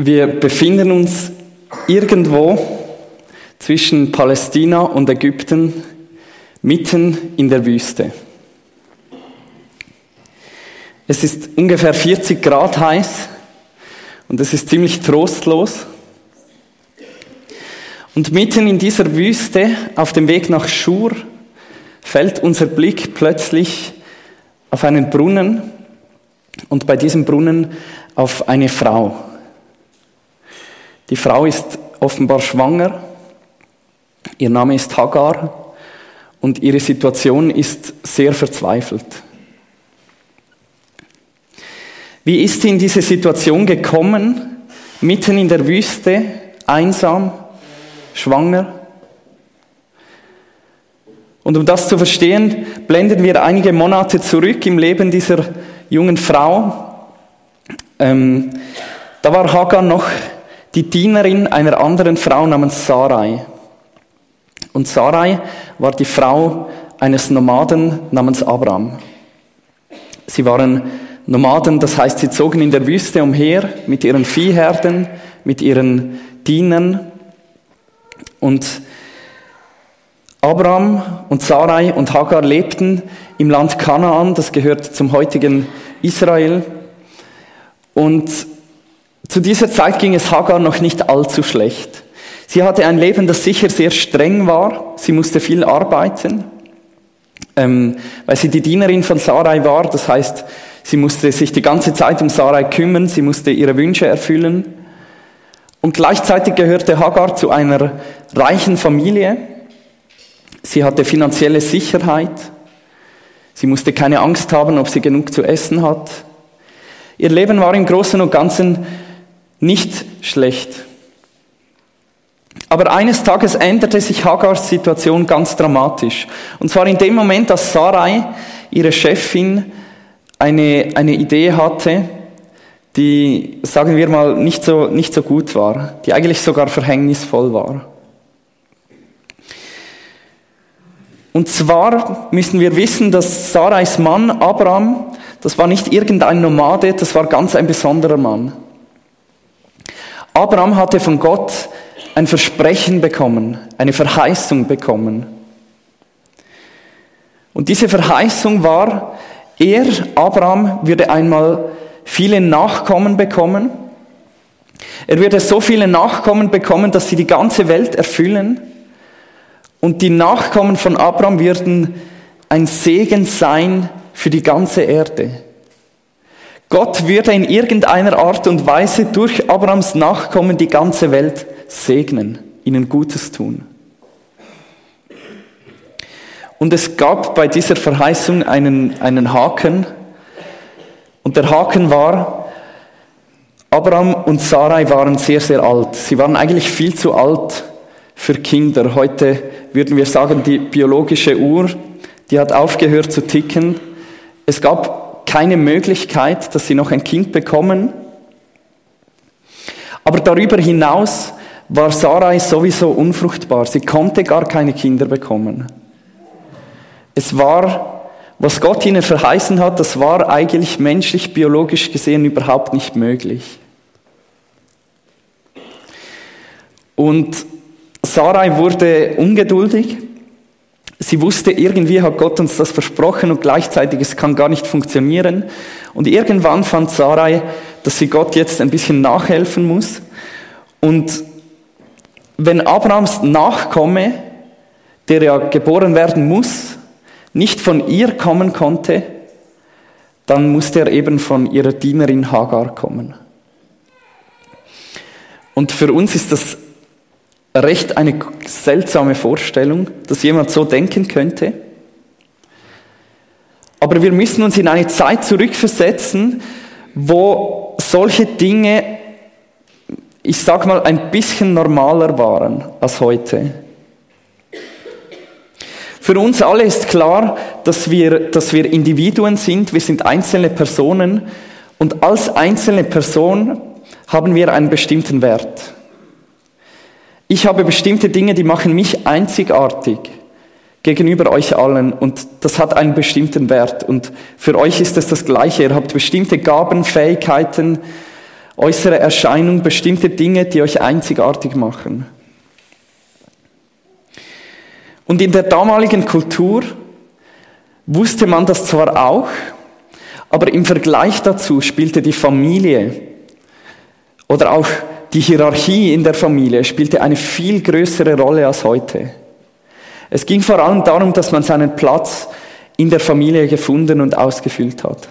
Wir befinden uns irgendwo zwischen Palästina und Ägypten, mitten in der Wüste. Es ist ungefähr 40 Grad heiß und es ist ziemlich trostlos. Und mitten in dieser Wüste, auf dem Weg nach Schur, fällt unser Blick plötzlich auf einen Brunnen und bei diesem Brunnen auf eine Frau. Die Frau ist offenbar schwanger, ihr Name ist Hagar und ihre Situation ist sehr verzweifelt. Wie ist sie in diese Situation gekommen, mitten in der Wüste, einsam, schwanger? Und um das zu verstehen, blenden wir einige Monate zurück im Leben dieser jungen Frau. Ähm, da war Hagar noch die Dienerin einer anderen Frau namens Sarai. Und Sarai war die Frau eines Nomaden namens Abraham. Sie waren Nomaden, das heißt, sie zogen in der Wüste umher mit ihren Viehherden, mit ihren Dienern. Und Abraham und Sarai und Hagar lebten im Land Kanaan, das gehört zum heutigen Israel. Und zu dieser Zeit ging es Hagar noch nicht allzu schlecht. Sie hatte ein Leben, das sicher sehr streng war. Sie musste viel arbeiten, ähm, weil sie die Dienerin von Sarai war. Das heißt, sie musste sich die ganze Zeit um Sarai kümmern, sie musste ihre Wünsche erfüllen. Und gleichzeitig gehörte Hagar zu einer reichen Familie. Sie hatte finanzielle Sicherheit. Sie musste keine Angst haben, ob sie genug zu essen hat. Ihr Leben war im Großen und Ganzen nicht schlecht. Aber eines Tages änderte sich Hagars Situation ganz dramatisch. Und zwar in dem Moment, dass Sarai, ihre Chefin, eine, eine Idee hatte, die, sagen wir mal, nicht so, nicht so gut war, die eigentlich sogar verhängnisvoll war. Und zwar müssen wir wissen, dass Sarais Mann Abraham, das war nicht irgendein Nomade, das war ganz ein besonderer Mann. Abraham hatte von Gott ein Versprechen bekommen, eine Verheißung bekommen. Und diese Verheißung war, er, Abraham, würde einmal viele Nachkommen bekommen. Er würde so viele Nachkommen bekommen, dass sie die ganze Welt erfüllen. Und die Nachkommen von Abraham würden ein Segen sein für die ganze Erde. Gott würde in irgendeiner Art und Weise durch Abrahams Nachkommen die ganze Welt segnen, ihnen Gutes tun. Und es gab bei dieser Verheißung einen, einen Haken. Und der Haken war, Abraham und Sarai waren sehr, sehr alt. Sie waren eigentlich viel zu alt für Kinder. Heute würden wir sagen, die biologische Uhr, die hat aufgehört zu ticken. Es gab keine Möglichkeit, dass sie noch ein Kind bekommen. Aber darüber hinaus war Sarai sowieso unfruchtbar. Sie konnte gar keine Kinder bekommen. Es war, was Gott ihnen verheißen hat, das war eigentlich menschlich, biologisch gesehen überhaupt nicht möglich. Und Sarai wurde ungeduldig. Sie wusste, irgendwie hat Gott uns das versprochen und gleichzeitig es kann gar nicht funktionieren. Und irgendwann fand Sarai, dass sie Gott jetzt ein bisschen nachhelfen muss. Und wenn Abrahams Nachkomme, der ja geboren werden muss, nicht von ihr kommen konnte, dann musste er eben von ihrer Dienerin Hagar kommen. Und für uns ist das recht eine seltsame Vorstellung, dass jemand so denken könnte. Aber wir müssen uns in eine Zeit zurückversetzen, wo solche Dinge, ich sag mal, ein bisschen normaler waren als heute. Für uns alle ist klar, dass wir, dass wir Individuen sind, wir sind einzelne Personen und als einzelne Person haben wir einen bestimmten Wert. Ich habe bestimmte Dinge, die machen mich einzigartig gegenüber euch allen und das hat einen bestimmten Wert und für euch ist es das Gleiche. Ihr habt bestimmte Gaben, Fähigkeiten äußere Erscheinung, bestimmte Dinge, die euch einzigartig machen. Und in der damaligen Kultur wusste man das zwar auch, aber im Vergleich dazu spielte die Familie oder auch die Hierarchie in der Familie spielte eine viel größere Rolle als heute. Es ging vor allem darum, dass man seinen Platz in der Familie gefunden und ausgefüllt hat.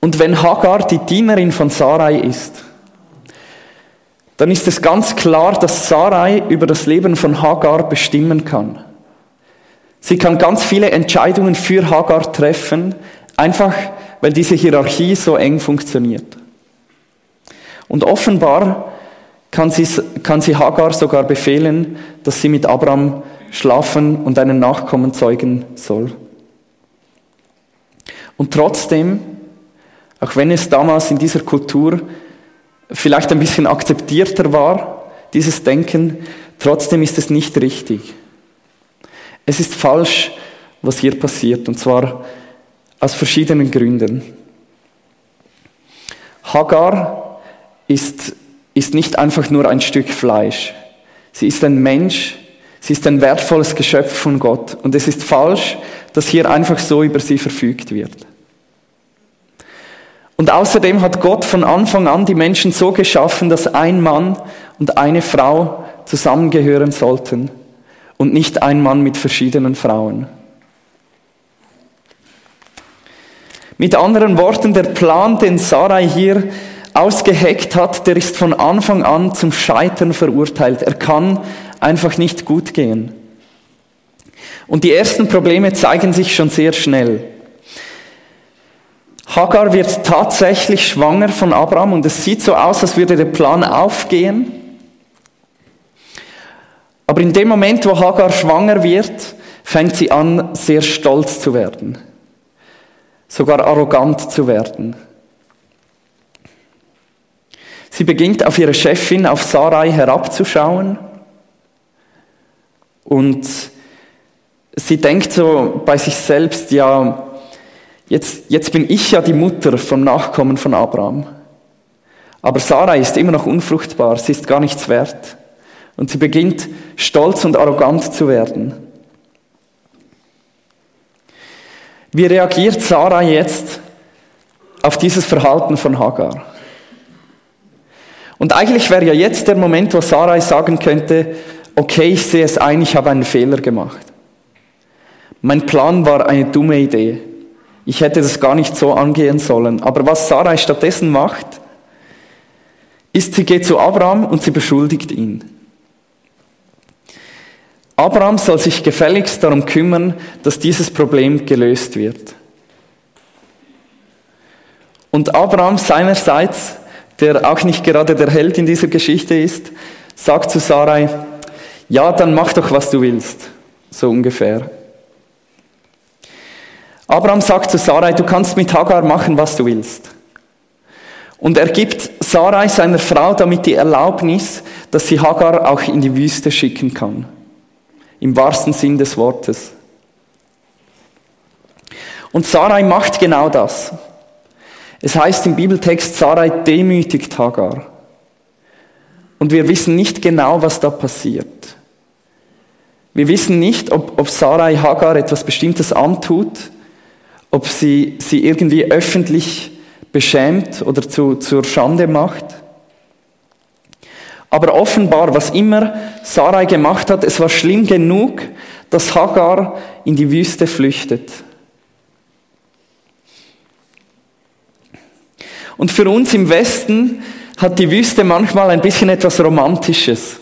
Und wenn Hagar die Dienerin von Sarai ist, dann ist es ganz klar, dass Sarai über das Leben von Hagar bestimmen kann. Sie kann ganz viele Entscheidungen für Hagar treffen, einfach weil diese Hierarchie so eng funktioniert. Und offenbar kann sie, kann sie Hagar sogar befehlen, dass sie mit Abraham schlafen und einen Nachkommen zeugen soll. Und trotzdem, auch wenn es damals in dieser Kultur vielleicht ein bisschen akzeptierter war, dieses Denken, trotzdem ist es nicht richtig. Es ist falsch, was hier passiert, und zwar aus verschiedenen Gründen. Hagar ist, ist nicht einfach nur ein Stück Fleisch. Sie ist ein Mensch, sie ist ein wertvolles Geschöpf von Gott. Und es ist falsch, dass hier einfach so über sie verfügt wird. Und außerdem hat Gott von Anfang an die Menschen so geschaffen, dass ein Mann und eine Frau zusammengehören sollten und nicht ein Mann mit verschiedenen Frauen. Mit anderen Worten, der Plan, den Sarai hier ausgeheckt hat, der ist von Anfang an zum Scheitern verurteilt. Er kann einfach nicht gut gehen. Und die ersten Probleme zeigen sich schon sehr schnell. Hagar wird tatsächlich schwanger von Abraham und es sieht so aus, als würde der Plan aufgehen. Aber in dem Moment, wo Hagar schwanger wird, fängt sie an, sehr stolz zu werden, sogar arrogant zu werden. Sie beginnt auf ihre Chefin, auf Sarai herabzuschauen und sie denkt so bei sich selbst, ja, Jetzt, jetzt bin ich ja die Mutter vom Nachkommen von Abraham. Aber Sarah ist immer noch unfruchtbar, sie ist gar nichts wert. Und sie beginnt stolz und arrogant zu werden. Wie reagiert Sarah jetzt auf dieses Verhalten von Hagar? Und eigentlich wäre ja jetzt der Moment, wo Sarai sagen könnte, okay, ich sehe es ein, ich habe einen Fehler gemacht. Mein Plan war eine dumme Idee. Ich hätte das gar nicht so angehen sollen. Aber was Sarai stattdessen macht, ist, sie geht zu Abraham und sie beschuldigt ihn. Abraham soll sich gefälligst darum kümmern, dass dieses Problem gelöst wird. Und Abraham seinerseits, der auch nicht gerade der Held in dieser Geschichte ist, sagt zu Sarai, ja, dann mach doch, was du willst, so ungefähr. Abraham sagt zu Sarai, du kannst mit Hagar machen, was du willst. Und er gibt Sarai seiner Frau damit die Erlaubnis, dass sie Hagar auch in die Wüste schicken kann. Im wahrsten Sinn des Wortes. Und Sarai macht genau das. Es heißt im Bibeltext, Sarai demütigt Hagar. Und wir wissen nicht genau, was da passiert. Wir wissen nicht, ob, ob Sarai Hagar etwas Bestimmtes antut, ob sie sie irgendwie öffentlich beschämt oder zu, zur Schande macht. Aber offenbar, was immer Sarai gemacht hat, es war schlimm genug, dass Hagar in die Wüste flüchtet. Und für uns im Westen hat die Wüste manchmal ein bisschen etwas Romantisches.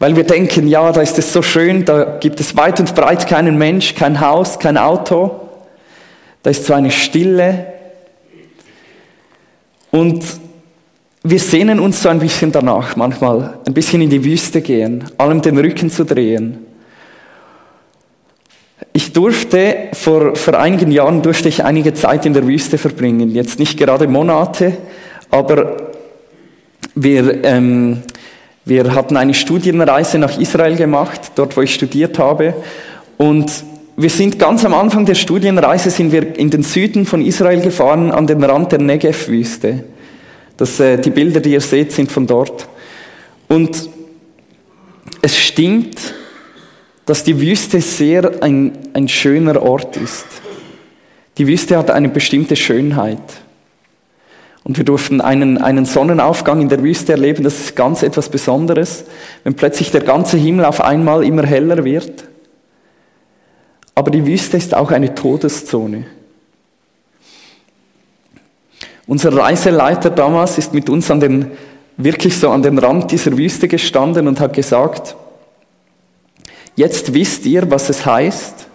Weil wir denken, ja, da ist es so schön, da gibt es weit und breit keinen Mensch, kein Haus, kein Auto. Da ist so eine Stille. Und wir sehnen uns so ein bisschen danach, manchmal ein bisschen in die Wüste gehen, allem den Rücken zu drehen. Ich durfte, vor, vor einigen Jahren durfte ich einige Zeit in der Wüste verbringen. Jetzt nicht gerade Monate, aber wir, ähm, wir hatten eine Studienreise nach Israel gemacht, dort wo ich studiert habe. Und wir sind ganz am Anfang der Studienreise sind wir in den Süden von Israel gefahren, an den Rand der Negev-Wüste. Äh, die Bilder, die ihr seht, sind von dort. Und es stimmt, dass die Wüste sehr ein, ein schöner Ort ist. Die Wüste hat eine bestimmte Schönheit. Und wir durften einen, einen Sonnenaufgang in der Wüste erleben, das ist ganz etwas Besonderes, wenn plötzlich der ganze Himmel auf einmal immer heller wird. Aber die Wüste ist auch eine Todeszone. Unser Reiseleiter damals ist mit uns an den, wirklich so an den Rand dieser Wüste gestanden und hat gesagt, jetzt wisst ihr, was es heißt,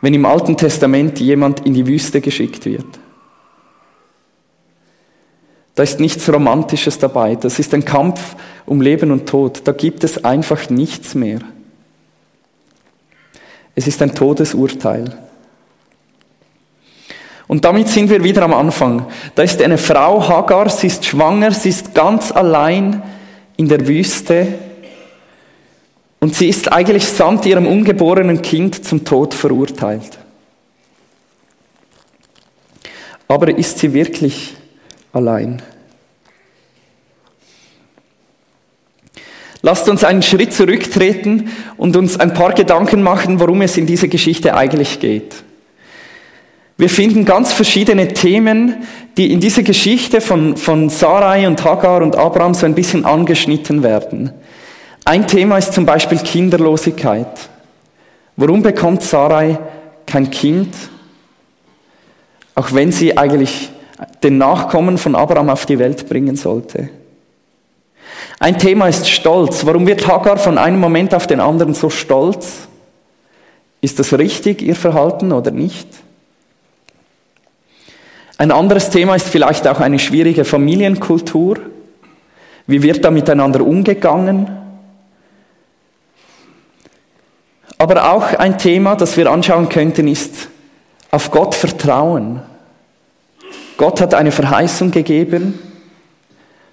wenn im Alten Testament jemand in die Wüste geschickt wird. Da ist nichts Romantisches dabei. Das ist ein Kampf um Leben und Tod. Da gibt es einfach nichts mehr. Es ist ein Todesurteil. Und damit sind wir wieder am Anfang. Da ist eine Frau, Hagar, sie ist schwanger, sie ist ganz allein in der Wüste und sie ist eigentlich samt ihrem ungeborenen Kind zum Tod verurteilt. Aber ist sie wirklich allein. Lasst uns einen Schritt zurücktreten und uns ein paar Gedanken machen, worum es in dieser Geschichte eigentlich geht. Wir finden ganz verschiedene Themen, die in dieser Geschichte von, von Sarai und Hagar und Abraham so ein bisschen angeschnitten werden. Ein Thema ist zum Beispiel Kinderlosigkeit. Warum bekommt Sarai kein Kind, auch wenn sie eigentlich den Nachkommen von Abraham auf die Welt bringen sollte. Ein Thema ist Stolz. Warum wird Hagar von einem Moment auf den anderen so stolz? Ist das richtig, ihr Verhalten oder nicht? Ein anderes Thema ist vielleicht auch eine schwierige Familienkultur. Wie wird da miteinander umgegangen? Aber auch ein Thema, das wir anschauen könnten, ist auf Gott vertrauen. Gott hat eine Verheißung gegeben.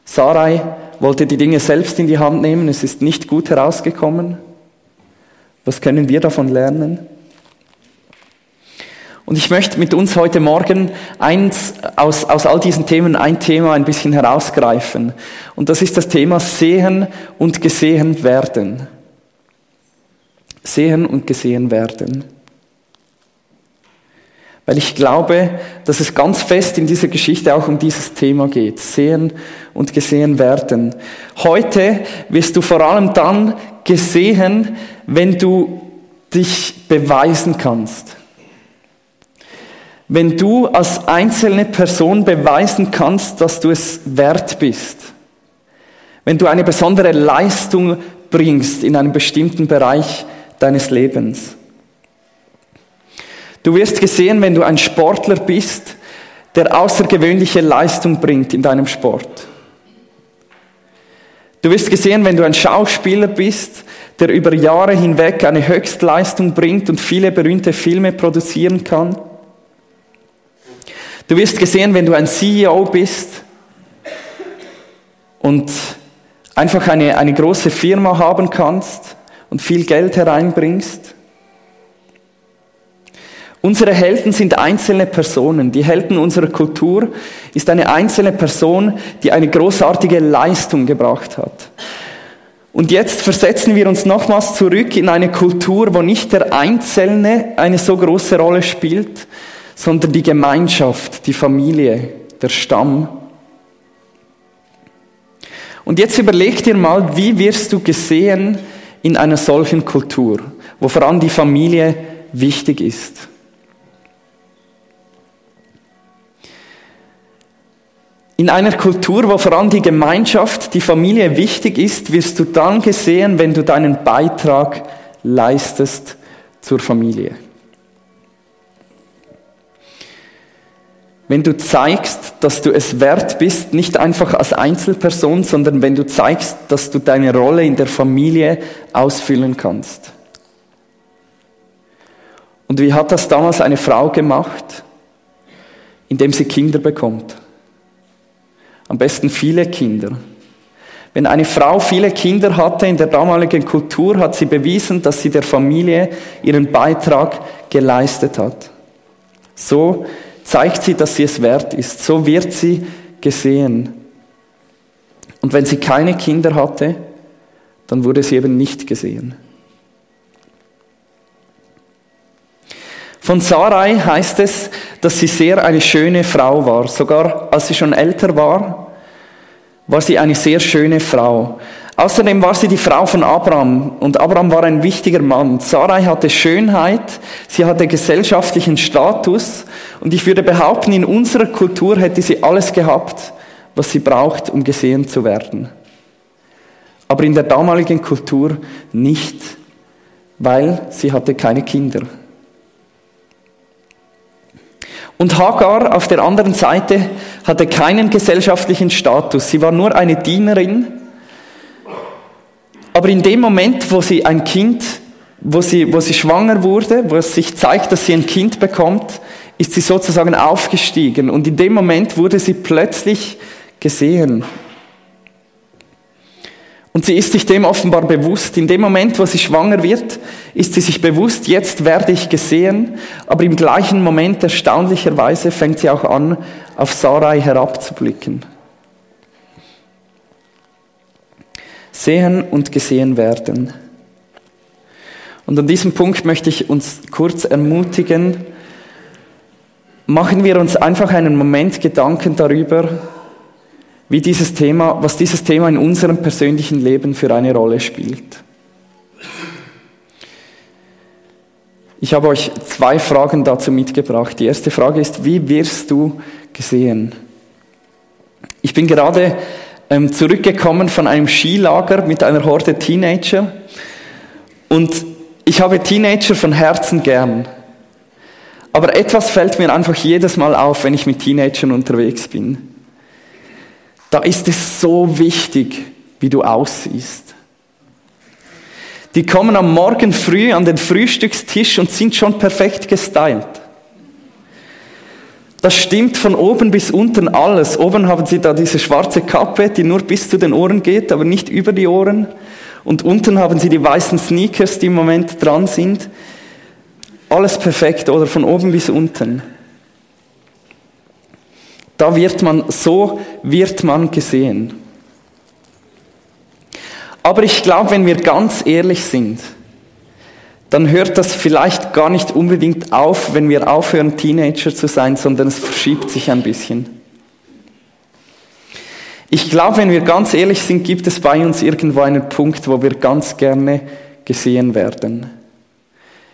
Sarai wollte die Dinge selbst in die Hand nehmen. Es ist nicht gut herausgekommen. Was können wir davon lernen? Und ich möchte mit uns heute Morgen eins aus, aus all diesen Themen ein Thema ein bisschen herausgreifen. Und das ist das Thema Sehen und gesehen werden. Sehen und gesehen werden. Weil ich glaube, dass es ganz fest in dieser Geschichte auch um dieses Thema geht. Sehen und gesehen werden. Heute wirst du vor allem dann gesehen, wenn du dich beweisen kannst. Wenn du als einzelne Person beweisen kannst, dass du es wert bist. Wenn du eine besondere Leistung bringst in einem bestimmten Bereich deines Lebens. Du wirst gesehen, wenn du ein Sportler bist, der außergewöhnliche Leistung bringt in deinem Sport. Du wirst gesehen, wenn du ein Schauspieler bist, der über Jahre hinweg eine Höchstleistung bringt und viele berühmte Filme produzieren kann. Du wirst gesehen, wenn du ein CEO bist und einfach eine, eine große Firma haben kannst und viel Geld hereinbringst. Unsere Helden sind einzelne Personen. Die Helden unserer Kultur ist eine einzelne Person, die eine großartige Leistung gebracht hat. Und jetzt versetzen wir uns nochmals zurück in eine Kultur, wo nicht der Einzelne eine so große Rolle spielt, sondern die Gemeinschaft, die Familie, der Stamm. Und jetzt überleg dir mal, wie wirst du gesehen in einer solchen Kultur, wo vor allem die Familie wichtig ist. In einer Kultur, wo vor allem die Gemeinschaft, die Familie wichtig ist, wirst du dann gesehen, wenn du deinen Beitrag leistest zur Familie. Wenn du zeigst, dass du es wert bist, nicht einfach als Einzelperson, sondern wenn du zeigst, dass du deine Rolle in der Familie ausfüllen kannst. Und wie hat das damals eine Frau gemacht? Indem sie Kinder bekommt. Am besten viele Kinder. Wenn eine Frau viele Kinder hatte in der damaligen Kultur, hat sie bewiesen, dass sie der Familie ihren Beitrag geleistet hat. So zeigt sie, dass sie es wert ist. So wird sie gesehen. Und wenn sie keine Kinder hatte, dann wurde sie eben nicht gesehen. Von Sarai heißt es, dass sie sehr eine schöne Frau war. Sogar als sie schon älter war, war sie eine sehr schöne Frau. Außerdem war sie die Frau von Abraham und Abraham war ein wichtiger Mann. Sarai hatte Schönheit, sie hatte gesellschaftlichen Status und ich würde behaupten, in unserer Kultur hätte sie alles gehabt, was sie braucht, um gesehen zu werden. Aber in der damaligen Kultur nicht, weil sie hatte keine Kinder. Und Hagar auf der anderen Seite hatte keinen gesellschaftlichen Status. Sie war nur eine Dienerin. Aber in dem Moment, wo sie ein Kind, wo sie, wo sie schwanger wurde, wo es sich zeigt, dass sie ein Kind bekommt, ist sie sozusagen aufgestiegen. Und in dem Moment wurde sie plötzlich gesehen. Und sie ist sich dem offenbar bewusst. In dem Moment, wo sie schwanger wird, ist sie sich bewusst, jetzt werde ich gesehen. Aber im gleichen Moment, erstaunlicherweise, fängt sie auch an, auf Sarai herabzublicken. Sehen und gesehen werden. Und an diesem Punkt möchte ich uns kurz ermutigen, machen wir uns einfach einen Moment Gedanken darüber, wie dieses Thema, was dieses Thema in unserem persönlichen Leben für eine Rolle spielt. Ich habe euch zwei Fragen dazu mitgebracht. Die erste Frage ist, wie wirst du gesehen? Ich bin gerade ähm, zurückgekommen von einem Skilager mit einer Horde Teenager und ich habe Teenager von Herzen gern. Aber etwas fällt mir einfach jedes Mal auf, wenn ich mit Teenagern unterwegs bin. Da ist es so wichtig, wie du aussiehst. Die kommen am Morgen früh an den Frühstückstisch und sind schon perfekt gestylt. Das stimmt von oben bis unten alles. Oben haben sie da diese schwarze Kappe, die nur bis zu den Ohren geht, aber nicht über die Ohren. Und unten haben sie die weißen Sneakers, die im Moment dran sind. Alles perfekt, oder von oben bis unten. Da wird man, so wird man gesehen. Aber ich glaube, wenn wir ganz ehrlich sind, dann hört das vielleicht gar nicht unbedingt auf, wenn wir aufhören, Teenager zu sein, sondern es verschiebt sich ein bisschen. Ich glaube, wenn wir ganz ehrlich sind, gibt es bei uns irgendwo einen Punkt, wo wir ganz gerne gesehen werden.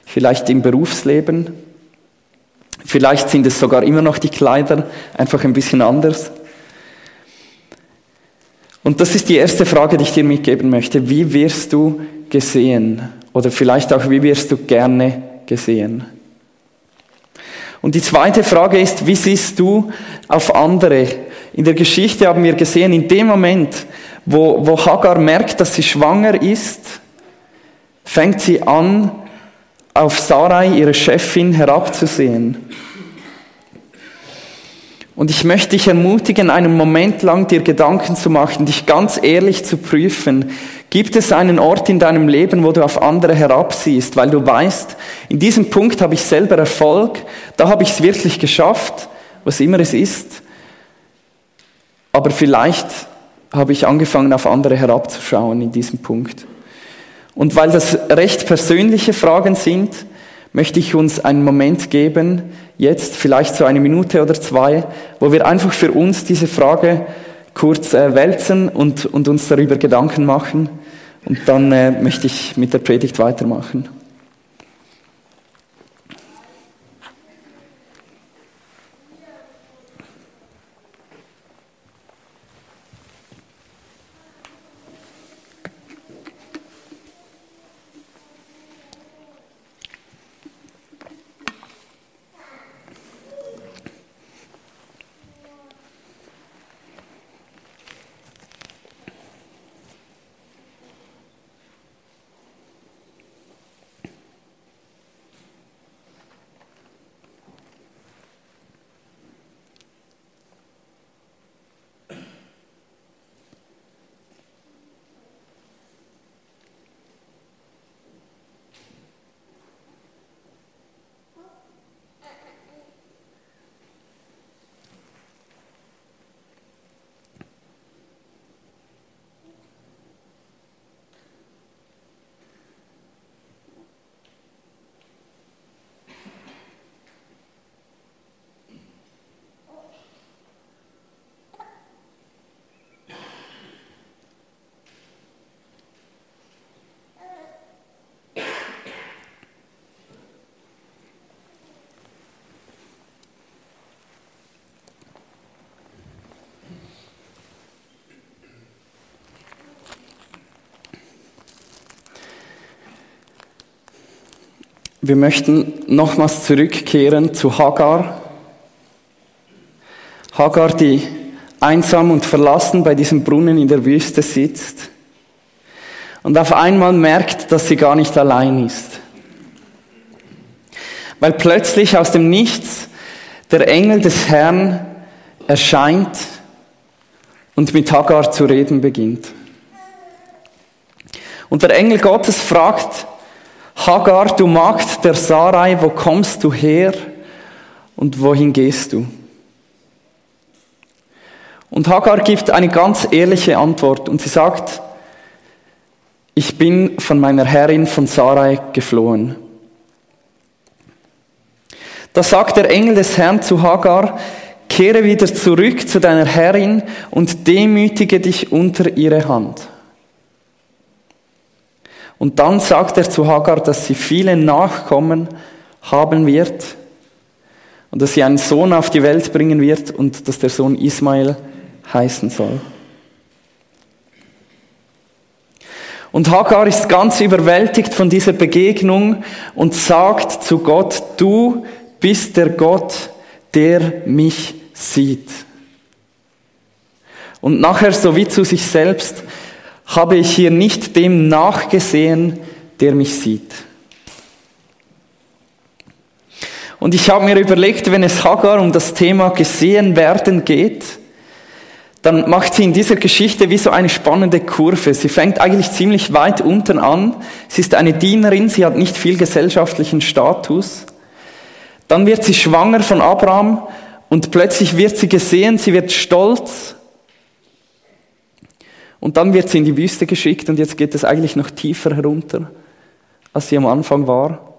Vielleicht im Berufsleben, Vielleicht sind es sogar immer noch die Kleider, einfach ein bisschen anders. Und das ist die erste Frage, die ich dir mitgeben möchte. Wie wirst du gesehen? Oder vielleicht auch, wie wirst du gerne gesehen? Und die zweite Frage ist, wie siehst du auf andere? In der Geschichte haben wir gesehen, in dem Moment, wo, wo Hagar merkt, dass sie schwanger ist, fängt sie an, auf Sarai, ihre Chefin, herabzusehen. Und ich möchte dich ermutigen, einen Moment lang dir Gedanken zu machen, dich ganz ehrlich zu prüfen. Gibt es einen Ort in deinem Leben, wo du auf andere herabsiehst, weil du weißt, in diesem Punkt habe ich selber Erfolg, da habe ich es wirklich geschafft, was immer es ist. Aber vielleicht habe ich angefangen, auf andere herabzuschauen in diesem Punkt. Und weil das recht persönliche Fragen sind, möchte ich uns einen Moment geben, jetzt vielleicht so eine Minute oder zwei, wo wir einfach für uns diese Frage kurz äh, wälzen und, und uns darüber Gedanken machen. Und dann äh, möchte ich mit der Predigt weitermachen. Wir möchten nochmals zurückkehren zu Hagar. Hagar, die einsam und verlassen bei diesem Brunnen in der Wüste sitzt und auf einmal merkt, dass sie gar nicht allein ist. Weil plötzlich aus dem Nichts der Engel des Herrn erscheint und mit Hagar zu reden beginnt. Und der Engel Gottes fragt Hagar, du Magd der Sarai, wo kommst du her und wohin gehst du? Und Hagar gibt eine ganz ehrliche Antwort und sie sagt, ich bin von meiner Herrin von Sarai geflohen. Da sagt der Engel des Herrn zu Hagar, kehre wieder zurück zu deiner Herrin und demütige dich unter ihre Hand. Und dann sagt er zu Hagar, dass sie viele Nachkommen haben wird und dass sie einen Sohn auf die Welt bringen wird und dass der Sohn Ismael heißen soll. Und Hagar ist ganz überwältigt von dieser Begegnung und sagt zu Gott, du bist der Gott, der mich sieht. Und nachher so wie zu sich selbst, habe ich hier nicht dem nachgesehen, der mich sieht. Und ich habe mir überlegt, wenn es Hagar um das Thema gesehen werden geht, dann macht sie in dieser Geschichte wie so eine spannende Kurve. Sie fängt eigentlich ziemlich weit unten an. Sie ist eine Dienerin, sie hat nicht viel gesellschaftlichen Status. Dann wird sie schwanger von Abraham und plötzlich wird sie gesehen, sie wird stolz und dann wird sie in die Wüste geschickt und jetzt geht es eigentlich noch tiefer herunter, als sie am Anfang war.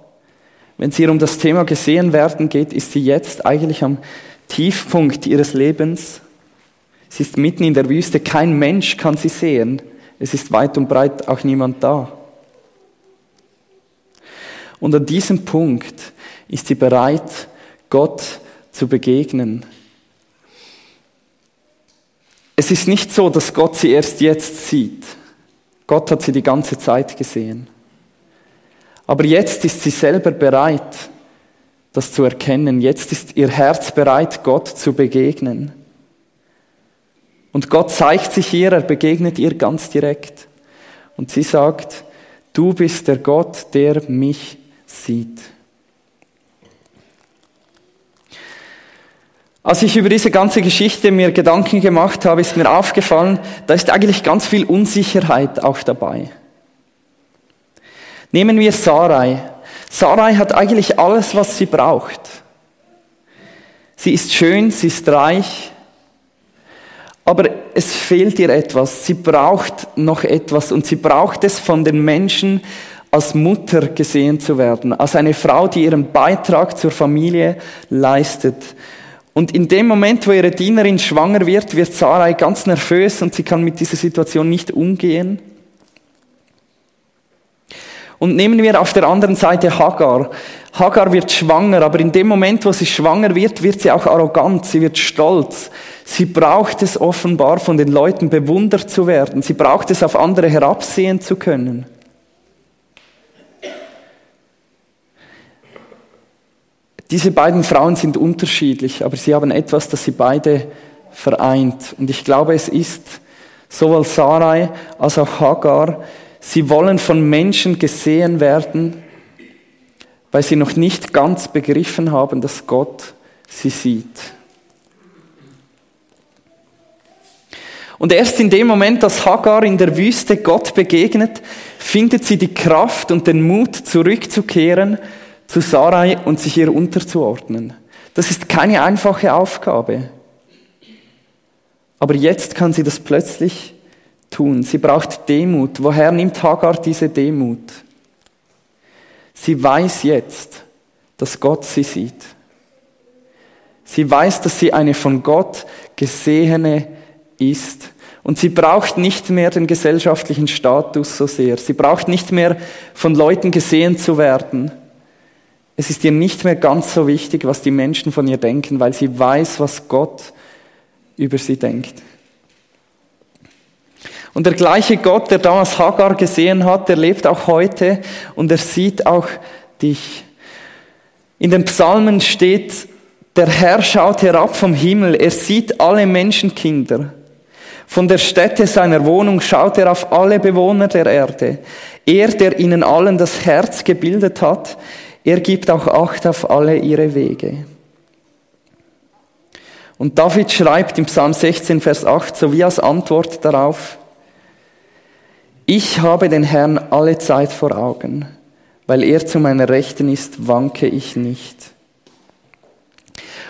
Wenn es hier um das Thema gesehen werden geht, ist sie jetzt eigentlich am Tiefpunkt ihres Lebens. Sie ist mitten in der Wüste, kein Mensch kann sie sehen. Es ist weit und breit auch niemand da. Und an diesem Punkt ist sie bereit, Gott zu begegnen. Es ist nicht so, dass Gott sie erst jetzt sieht. Gott hat sie die ganze Zeit gesehen. Aber jetzt ist sie selber bereit, das zu erkennen. Jetzt ist ihr Herz bereit, Gott zu begegnen. Und Gott zeigt sich ihr, er begegnet ihr ganz direkt. Und sie sagt, du bist der Gott, der mich sieht. Als ich über diese ganze Geschichte mir Gedanken gemacht habe, ist mir aufgefallen, da ist eigentlich ganz viel Unsicherheit auch dabei. Nehmen wir Sarai. Sarai hat eigentlich alles, was sie braucht. Sie ist schön, sie ist reich, aber es fehlt ihr etwas. Sie braucht noch etwas und sie braucht es von den Menschen als Mutter gesehen zu werden, als eine Frau, die ihren Beitrag zur Familie leistet. Und in dem Moment, wo ihre Dienerin schwanger wird, wird Sarai ganz nervös und sie kann mit dieser Situation nicht umgehen. Und nehmen wir auf der anderen Seite Hagar. Hagar wird schwanger, aber in dem Moment, wo sie schwanger wird, wird sie auch arrogant, sie wird stolz. Sie braucht es offenbar von den Leuten bewundert zu werden. Sie braucht es auf andere herabsehen zu können. Diese beiden Frauen sind unterschiedlich, aber sie haben etwas, das sie beide vereint. Und ich glaube, es ist sowohl Sarai als auch Hagar, sie wollen von Menschen gesehen werden, weil sie noch nicht ganz begriffen haben, dass Gott sie sieht. Und erst in dem Moment, dass Hagar in der Wüste Gott begegnet, findet sie die Kraft und den Mut, zurückzukehren zu Sarai und sich ihr unterzuordnen. Das ist keine einfache Aufgabe. Aber jetzt kann sie das plötzlich tun. Sie braucht Demut. Woher nimmt Hagar diese Demut? Sie weiß jetzt, dass Gott sie sieht. Sie weiß, dass sie eine von Gott gesehene ist. Und sie braucht nicht mehr den gesellschaftlichen Status so sehr. Sie braucht nicht mehr von Leuten gesehen zu werden. Es ist ihr nicht mehr ganz so wichtig, was die Menschen von ihr denken, weil sie weiß, was Gott über sie denkt. Und der gleiche Gott, der damals Hagar gesehen hat, der lebt auch heute und er sieht auch dich. In den Psalmen steht, der Herr schaut herab vom Himmel, er sieht alle Menschenkinder. Von der Stätte seiner Wohnung schaut er auf alle Bewohner der Erde. Er, der ihnen allen das Herz gebildet hat, er gibt auch Acht auf alle ihre Wege. Und David schreibt im Psalm 16, Vers 8, so wie als Antwort darauf, ich habe den Herrn alle Zeit vor Augen, weil er zu meiner Rechten ist, wanke ich nicht.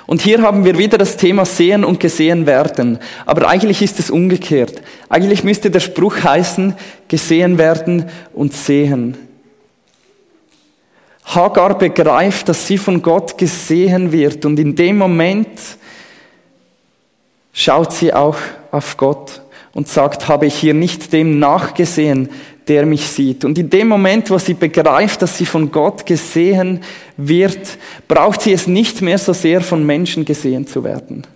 Und hier haben wir wieder das Thema sehen und gesehen werden. Aber eigentlich ist es umgekehrt. Eigentlich müsste der Spruch heißen, gesehen werden und sehen. Hagar begreift, dass sie von Gott gesehen wird und in dem Moment schaut sie auch auf Gott und sagt, habe ich hier nicht dem nachgesehen, der mich sieht. Und in dem Moment, wo sie begreift, dass sie von Gott gesehen wird, braucht sie es nicht mehr so sehr von Menschen gesehen zu werden.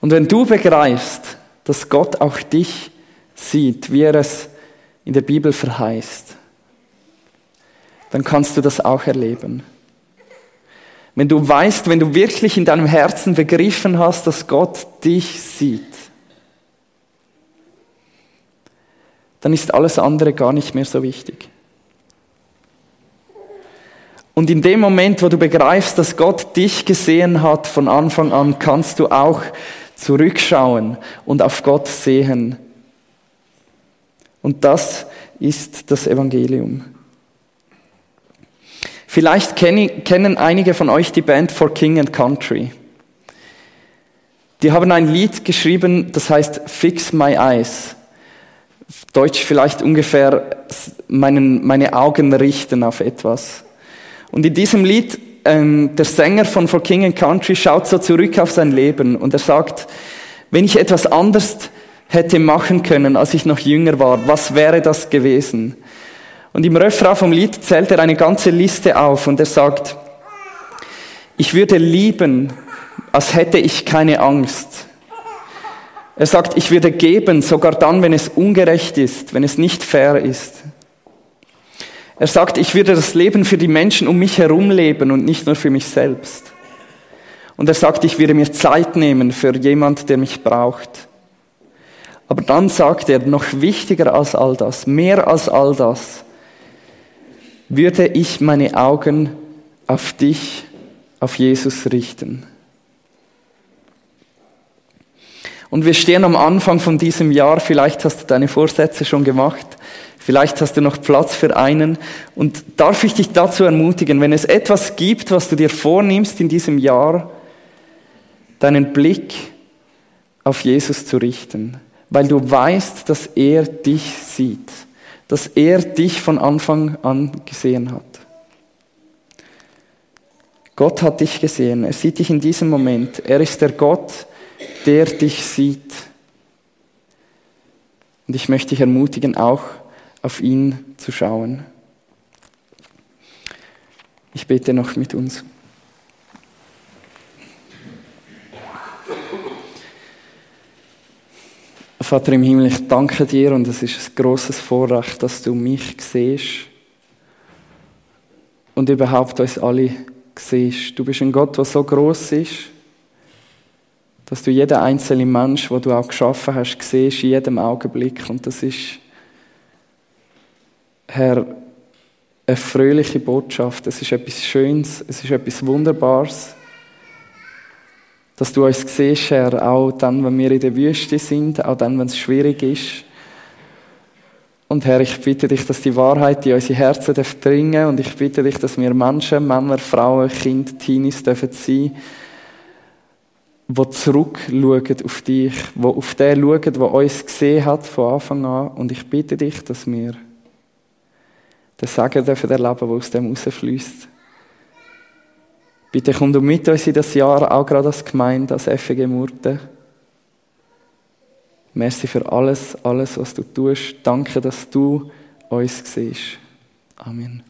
Und wenn du begreifst, dass Gott auch dich sieht, wie er es in der Bibel verheißt, dann kannst du das auch erleben. Wenn du weißt, wenn du wirklich in deinem Herzen begriffen hast, dass Gott dich sieht, dann ist alles andere gar nicht mehr so wichtig. Und in dem Moment, wo du begreifst, dass Gott dich gesehen hat von Anfang an, kannst du auch zurückschauen und auf Gott sehen. Und das ist das Evangelium. Vielleicht kennen einige von euch die Band For King and Country. Die haben ein Lied geschrieben, das heißt Fix My Eyes. Deutsch vielleicht ungefähr meinen, meine Augen richten auf etwas. Und in diesem Lied, ähm, der Sänger von For King and Country schaut so zurück auf sein Leben und er sagt, wenn ich etwas anders hätte machen können, als ich noch jünger war, was wäre das gewesen? Und im Refrain vom Lied zählt er eine ganze Liste auf und er sagt, ich würde lieben, als hätte ich keine Angst. Er sagt, ich würde geben, sogar dann, wenn es ungerecht ist, wenn es nicht fair ist. Er sagt, ich würde das Leben für die Menschen um mich herum leben und nicht nur für mich selbst. Und er sagt, ich würde mir Zeit nehmen für jemand, der mich braucht. Aber dann sagt er, noch wichtiger als all das, mehr als all das, würde ich meine Augen auf dich, auf Jesus richten. Und wir stehen am Anfang von diesem Jahr, vielleicht hast du deine Vorsätze schon gemacht, vielleicht hast du noch Platz für einen. Und darf ich dich dazu ermutigen, wenn es etwas gibt, was du dir vornimmst in diesem Jahr, deinen Blick auf Jesus zu richten, weil du weißt, dass er dich sieht dass er dich von Anfang an gesehen hat. Gott hat dich gesehen, er sieht dich in diesem Moment. Er ist der Gott, der dich sieht. Und ich möchte dich ermutigen, auch auf ihn zu schauen. Ich bete noch mit uns. Vater im Himmel, ich danke dir und es ist ein großes Vorrecht, dass du mich siehst und überhaupt uns alle siehst. Du bist ein Gott, der so groß ist, dass du jeden einzelnen Mensch, den du auch geschaffen hast, siehst in jedem Augenblick. Und das ist, Herr, eine fröhliche Botschaft. Es ist etwas Schönes, es ist etwas Wunderbares dass du uns siehst, Herr, auch dann, wenn wir in der Wüste sind, auch dann, wenn es schwierig ist. Und Herr, ich bitte dich, dass die Wahrheit in unsere Herzen dringen und ich bitte dich, dass wir Menschen, Männer, Frauen, Kinder, Teenies dürfen sein, die zurückschauen auf dich, die auf den schauen, der uns gesehen hat von Anfang an. Und ich bitte dich, dass wir den Segen dürfen erleben, der aus dem rausfließt. Bitte komm du mit uns in das Jahr, auch gerade als Gemeinde, als FG Murten. Merci für alles, alles, was du tust. Danke, dass du uns siehst. Amen.